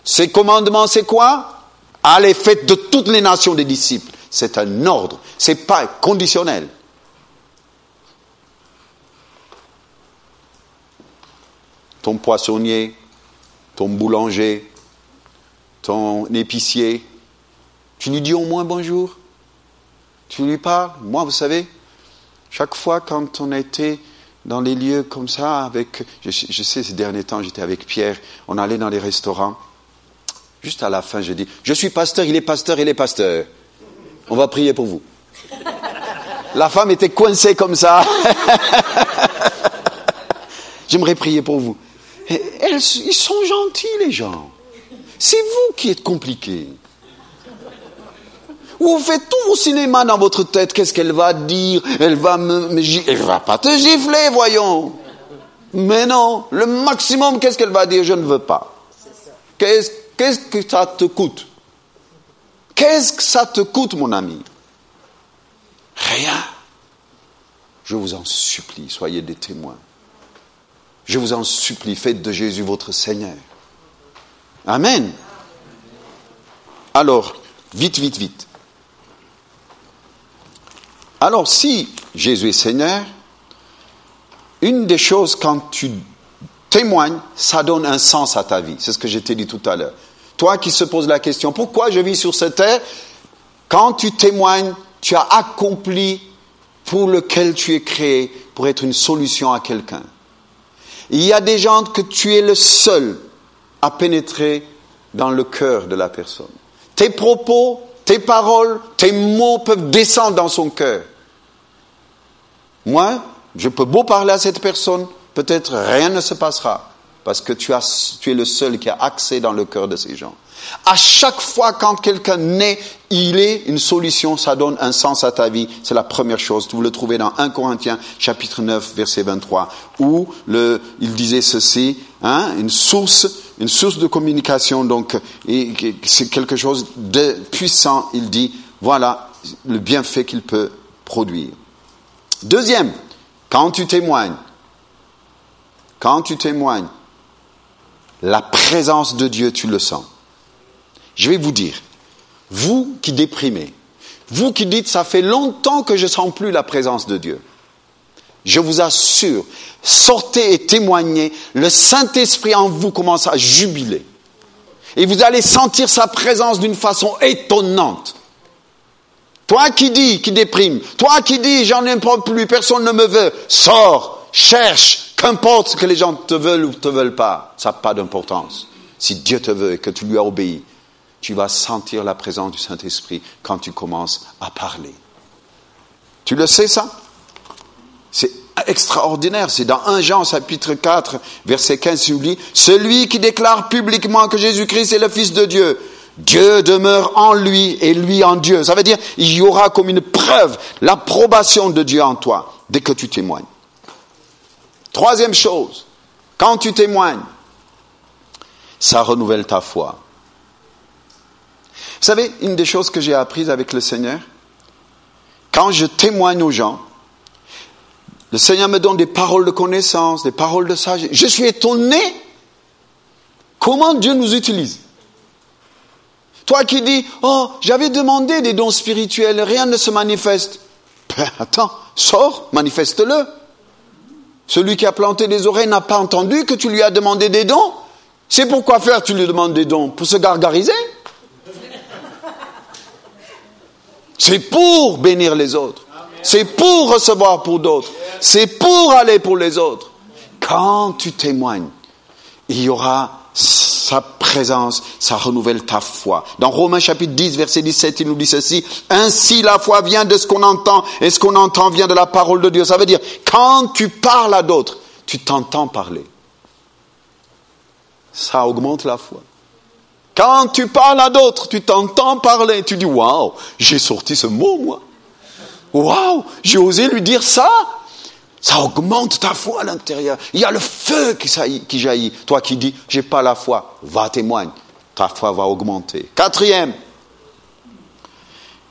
Ses commandements, c'est quoi? Allez, faites de toutes les nations des disciples. C'est un ordre, c'est pas conditionnel. Ton poissonnier, ton boulanger, ton épicier, tu lui dis au moins bonjour. Tu lui parles. Moi, vous savez, chaque fois quand on était dans les lieux comme ça, avec, je, je sais, ces derniers temps, j'étais avec Pierre, on allait dans les restaurants. Juste à la fin, je dis, je suis pasteur, il est pasteur, il est pasteur. On va prier pour vous. La femme était coincée comme ça. J'aimerais prier pour vous. Ils sont gentils, les gens. C'est vous qui êtes compliqués. Vous faites tout au cinéma dans votre tête. Qu'est-ce qu'elle va dire? Elle va me, elle va pas te gifler, voyons. Mais non, le maximum, qu'est-ce qu'elle va dire? Je ne veux pas. Qu'est-ce que ça te coûte? Qu'est-ce que ça te coûte, mon ami? Rien. Je vous en supplie, soyez des témoins. Je vous en supplie, faites de Jésus votre Seigneur. Amen. Alors, vite, vite, vite. Alors, si Jésus est Seigneur, une des choses quand tu témoignes, ça donne un sens à ta vie. C'est ce que je t'ai dit tout à l'heure. Toi qui se poses la question, pourquoi je vis sur cette terre? Quand tu témoignes, tu as accompli pour lequel tu es créé, pour être une solution à quelqu'un. Il y a des gens que tu es le seul à pénétrer dans le cœur de la personne. Tes propos, tes paroles, tes mots peuvent descendre dans son cœur. Moi, je peux beau parler à cette personne, peut-être rien ne se passera parce que tu, es le seul qui a accès dans le cœur de ces gens. À chaque fois quand quelqu'un naît, il est une solution, ça donne un sens à ta vie. C'est la première chose. Vous le trouvez dans 1 Corinthiens chapitre 9 verset 23 où il disait ceci, hein, une source, une source de communication donc, c'est quelque chose de puissant. Il dit, voilà le bienfait qu'il peut produire. Deuxième, quand tu témoignes, quand tu témoignes, la présence de Dieu, tu le sens. Je vais vous dire, vous qui déprimez, vous qui dites ça fait longtemps que je ne sens plus la présence de Dieu, je vous assure, sortez et témoignez, le Saint-Esprit en vous commence à jubiler. Et vous allez sentir sa présence d'une façon étonnante. Toi qui dis, qui déprime, toi qui dis, j'en ai plus, personne ne me veut, sors, cherche, Qu'importe ce que les gens te veulent ou te veulent pas, ça n'a pas d'importance. Si Dieu te veut et que tu lui as obéi, tu vas sentir la présence du Saint-Esprit quand tu commences à parler. Tu le sais ça? C'est extraordinaire. C'est dans 1 Jean chapitre 4, verset 15, il dit, celui qui déclare publiquement que Jésus-Christ est le Fils de Dieu, Dieu demeure en lui et lui en Dieu. Ça veut dire, il y aura comme une preuve l'approbation de Dieu en toi dès que tu témoignes. Troisième chose, quand tu témoignes, ça renouvelle ta foi. Vous savez, une des choses que j'ai apprises avec le Seigneur, quand je témoigne aux gens, le Seigneur me donne des paroles de connaissance, des paroles de sagesse. Je suis étonné comment Dieu nous utilise. Toi qui dis, oh, j'avais demandé des dons spirituels, rien ne se manifeste. Ben, attends, sors, manifeste-le. Celui qui a planté des oreilles n'a pas entendu que tu lui as demandé des dons. C'est pourquoi faire tu lui demandes des dons? Pour se gargariser? C'est pour bénir les autres. C'est pour recevoir pour d'autres. C'est pour aller pour les autres. Quand tu témoignes, il y aura sa présence, ça renouvelle ta foi. Dans Romains chapitre 10, verset 17, il nous dit ceci, ainsi la foi vient de ce qu'on entend, et ce qu'on entend vient de la parole de Dieu. Ça veut dire, quand tu parles à d'autres, tu t'entends parler. Ça augmente la foi. Quand tu parles à d'autres, tu t'entends parler, tu dis, waouh, j'ai sorti ce mot, moi. Waouh, j'ai osé lui dire ça. Ça augmente ta foi à l'intérieur. Il y a le feu qui, jaillit. Toi qui dis, j'ai pas la foi, va témoigne. Ta foi va augmenter. Quatrième,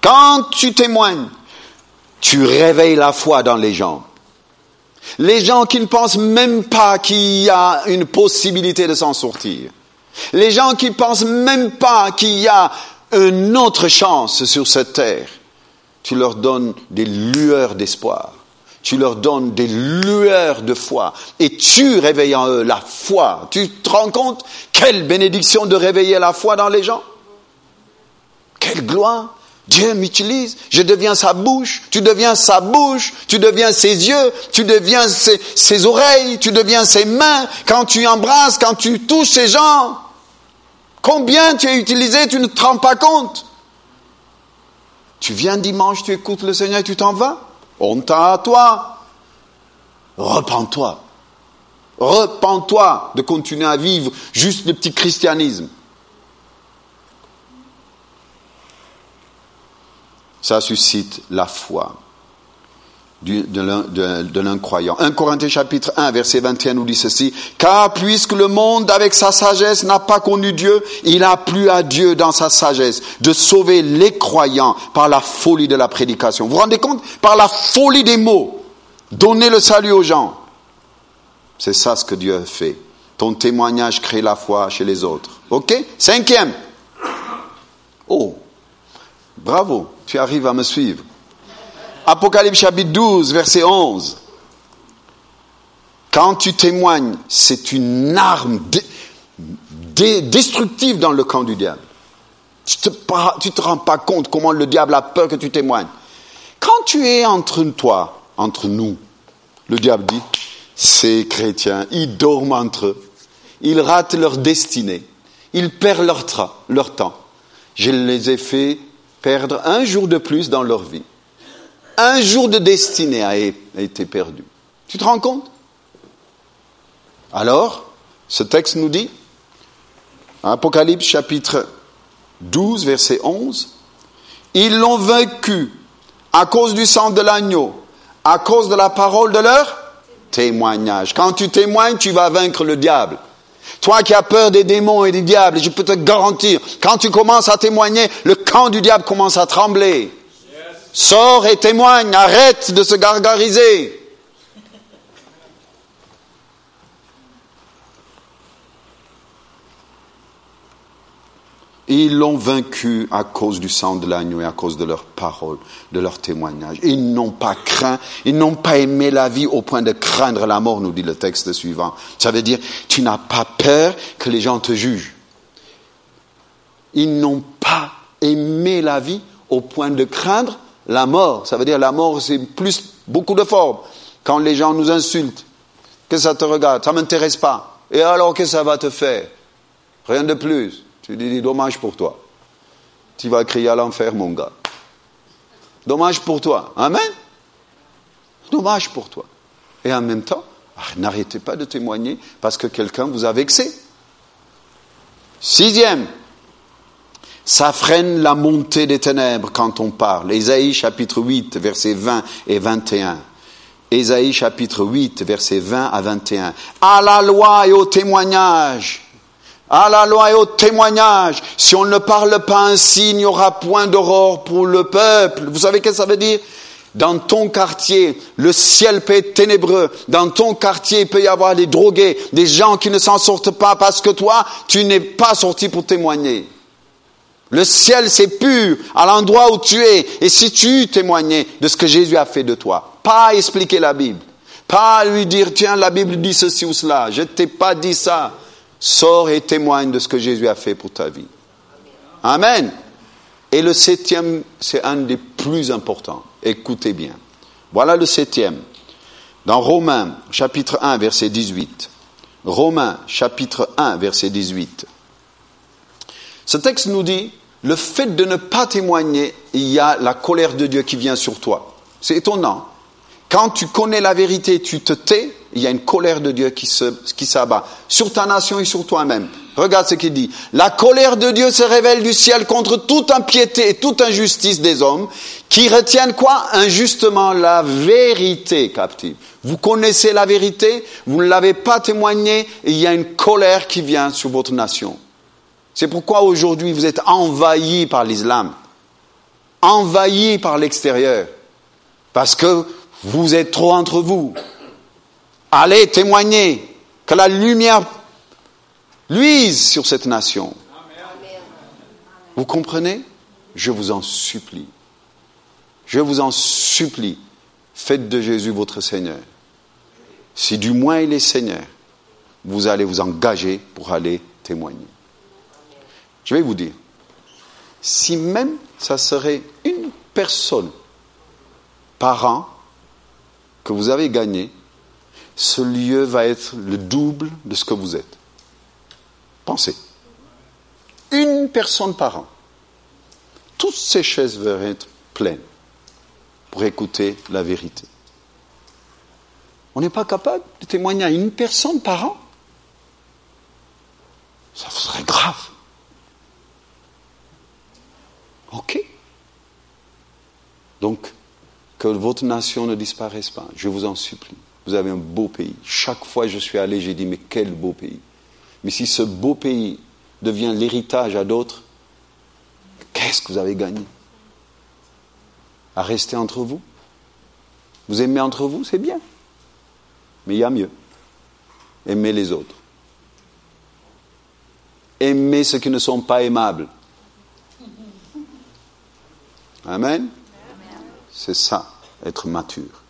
quand tu témoignes, tu réveilles la foi dans les gens. Les gens qui ne pensent même pas qu'il y a une possibilité de s'en sortir. Les gens qui pensent même pas qu'il y a une autre chance sur cette terre. Tu leur donnes des lueurs d'espoir. Tu leur donnes des lueurs de foi. Et tu réveilles en eux la foi. Tu te rends compte quelle bénédiction de réveiller la foi dans les gens? Quelle gloire Dieu m'utilise, je deviens sa bouche, tu deviens sa bouche, tu deviens ses yeux, tu deviens ses, oreilles, tu deviens ses mains, quand tu embrasses, quand tu touches ces gens. Combien tu as utilisé, tu ne te rends pas compte. Tu viens dimanche, tu écoutes le Seigneur et tu t'en vas. Honte à toi. Repends-toi. Repends-toi de continuer à vivre juste le petit christianisme. Ça suscite la foi de l'incroyant. 1 Corinthiens chapitre 1 verset 21 nous dit ceci, car puisque le monde avec sa sagesse n'a pas connu Dieu, il a plu à Dieu dans sa sagesse de sauver les croyants par la folie de la prédication. Vous vous rendez compte? Par la folie des mots, donner le salut aux gens. C'est ça ce que Dieu fait. Ton témoignage crée la foi chez les autres. Ok? Cinquième. Oh, bravo, tu arrives à me suivre. Apocalypse chapitre 12, verset 11. Quand tu témoignes, c'est une arme destructive dans le camp du diable. Tu te, tu te rends pas compte comment le diable a peur que tu témoignes. Quand tu es entre toi, entre nous, le diable dit, ces chrétiens, ils dorment entre eux, ils ratent leur destinée, ils perdent leur, leur temps. Je les ai fait perdre un jour de plus dans leur vie un jour de destinée a été perdu. Tu te rends compte? Alors, ce texte nous dit, Apocalypse chapitre 12, verset 11, ils l'ont vaincu à cause du sang de l'agneau, à cause de la parole de leur témoignage. Quand tu témoignes, tu vas vaincre le diable. Toi qui as peur des démons et des diables, je peux te garantir, quand tu commences à témoigner, le camp du diable commence à trembler. Sors et témoigne, arrête de se gargariser. Ils l'ont vaincu à cause du sang de l'agneau et à cause de leurs paroles, de leurs témoignages. Ils n'ont pas craint, ils n'ont pas aimé la vie au point de craindre la mort, nous dit le texte suivant. Ça veut dire, tu n'as pas peur que les gens te jugent. Ils n'ont pas aimé la vie au point de craindre la mort, ça veut dire la mort, c'est plus beaucoup de formes. Quand les gens nous insultent, que ça te regarde, ça m'intéresse pas. Et alors, que ça va te faire? Rien de plus. Tu dis, dommage pour toi. Tu vas crier à l'enfer, mon gars. Dommage pour toi. Amen. Dommage pour toi. Et en même temps, ah, n'arrêtez pas de témoigner parce que quelqu'un vous a vexé. Sixième, ça freine la montée des ténèbres quand on parle. Ésaïe chapitre 8, versets 20 et 21. Ésaïe chapitre 8, versets 20 à 21. À la loi et au témoignage, à la loi et au témoignage. Si on ne parle pas ainsi, il n'y aura point d'aurore pour le peuple. Vous savez ce que ça veut dire? Dans ton quartier, le ciel peut être ténébreux. Dans ton quartier, il peut y avoir des drogués, des gens qui ne s'en sortent pas parce que toi, tu n'es pas sorti pour témoigner. Le ciel, c'est pur à l'endroit où tu es. Et si tu témoignais de ce que Jésus a fait de toi, pas expliquer la Bible, pas lui dire, tiens, la Bible dit ceci ou cela, je ne t'ai pas dit ça. Sors et témoigne de ce que Jésus a fait pour ta vie. Amen. Et le septième, c'est un des plus importants. Écoutez bien. Voilà le septième. Dans Romains, chapitre 1, verset 18. Romains, chapitre 1, verset 18. Ce texte nous dit, le fait de ne pas témoigner, il y a la colère de Dieu qui vient sur toi. C'est étonnant. Quand tu connais la vérité, tu te tais, il y a une colère de Dieu qui s'abat sur ta nation et sur toi-même. Regarde ce qu'il dit. La colère de Dieu se révèle du ciel contre toute impiété et toute injustice des hommes qui retiennent quoi? Injustement la vérité captive. Vous connaissez la vérité, vous ne l'avez pas témoigné, et il y a une colère qui vient sur votre nation. C'est pourquoi aujourd'hui vous êtes envahis par l'islam, envahis par l'extérieur, parce que vous êtes trop entre vous. Allez témoigner, que la lumière luise sur cette nation. Vous comprenez? Je vous en supplie. Je vous en supplie. Faites de Jésus votre Seigneur. Si du moins il est Seigneur, vous allez vous engager pour aller témoigner. Je vais vous dire, si même ça serait une personne par an que vous avez gagné, ce lieu va être le double de ce que vous êtes. Pensez. Une personne par an. Toutes ces chaises vont être pleines pour écouter la vérité. On n'est pas capable de témoigner à une personne par an Ça serait grave. Ok. Donc, que votre nation ne disparaisse pas. Je vous en supplie. Vous avez un beau pays. Chaque fois que je suis allé, j'ai dit, mais quel beau pays. Mais si ce beau pays devient l'héritage à d'autres, qu'est-ce que vous avez gagné? À rester entre vous? Vous aimez entre vous, c'est bien. Mais il y a mieux. Aimez les autres. Aimez ceux qui ne sont pas aimables. Amen. C'est ça, être mature.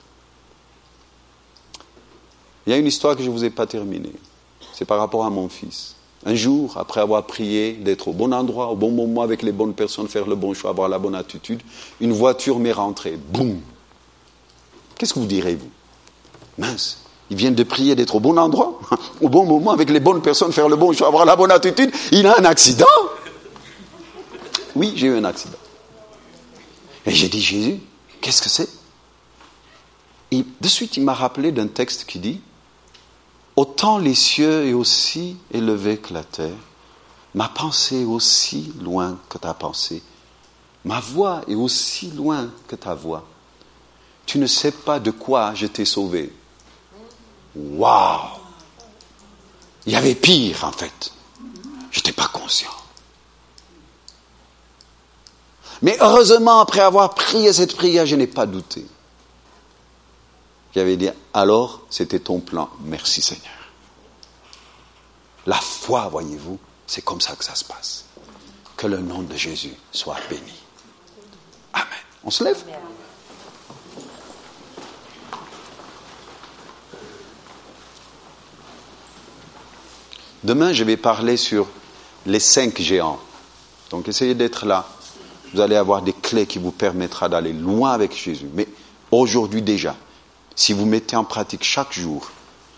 Il y a une histoire que je ne vous ai pas terminée. C'est par rapport à mon fils. Un jour, après avoir prié d'être au bon endroit, au bon moment, avec les bonnes personnes, faire le bon choix, avoir la bonne attitude, une voiture m'est rentrée. Boum Qu'est-ce que vous direz, vous? Mince, il vient de prier d'être au bon endroit, au bon moment, avec les bonnes personnes, faire le bon choix, avoir la bonne attitude. Il a un accident Oui, j'ai eu un accident. Et j'ai dit, Jésus, Qu'est-ce que c'est? Et de suite, il m'a rappelé d'un texte qui dit Autant les cieux est aussi élevé que la terre, ma pensée est aussi loin que ta pensée, ma voix est aussi loin que ta voix. Tu ne sais pas de quoi je t'ai sauvé. Waouh Il y avait pire en fait. Je n'étais pas conscient. Mais heureusement, après avoir prié cette prière, je n'ai pas douté. J'avais dit, alors, c'était ton plan. Merci Seigneur. La foi, voyez-vous, c'est comme ça que ça se passe. Que le nom de Jésus soit béni. Amen. On se lève Demain, je vais parler sur les cinq géants. Donc, essayez d'être là vous allez avoir des clés qui vous permettra d'aller loin avec Jésus. Mais aujourd'hui déjà, si vous mettez en pratique chaque jour,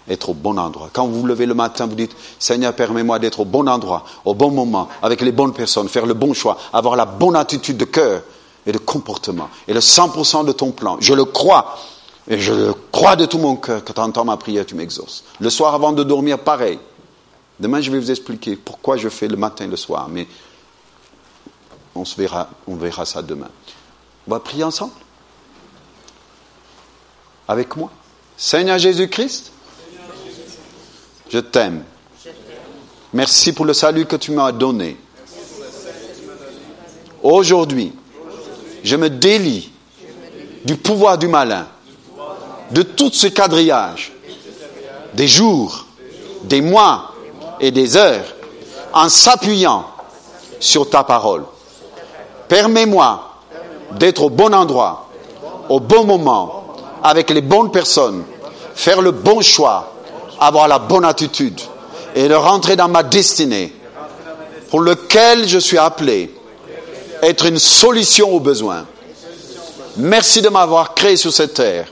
être au bon endroit. Quand vous vous levez le matin, vous dites, Seigneur, permets-moi d'être au bon endroit, au bon moment, avec les bonnes personnes, faire le bon choix, avoir la bonne attitude de cœur et de comportement, et le 100% de ton plan. Je le crois, et je le crois de tout mon cœur que tu entends ma prière, tu m'exauces. Le soir avant de dormir, pareil. Demain, je vais vous expliquer pourquoi je fais le matin et le soir, mais on, verra, verra ça demain. On va prier ensemble? Avec moi? Seigneur Jésus-Christ, je t'aime. Merci pour le salut que tu m'as donné. Aujourd'hui, je me délie du pouvoir du malin, de tout ce quadrillage, des jours, des mois et des heures, en s'appuyant sur ta parole. Permets-moi d'être au bon endroit, au bon moment, avec les bonnes personnes, faire le bon choix, avoir la bonne attitude et de rentrer dans ma destinée pour lequel je suis appelé, être une solution aux besoins. Merci de m'avoir créé sur cette terre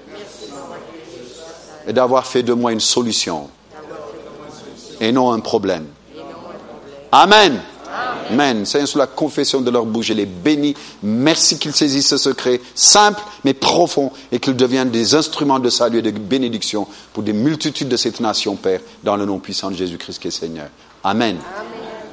et d'avoir fait de moi une solution et non un problème. Amen. Amen. Seigneur, sur la confession de leur bouche, je les bénis. Merci qu'ils saisissent ce secret simple mais profond et qu'ils deviennent des instruments de salut et de bénédiction pour des multitudes de cette nation, Père, dans le nom puissant de Jésus-Christ qui est Seigneur. Amen. Amen.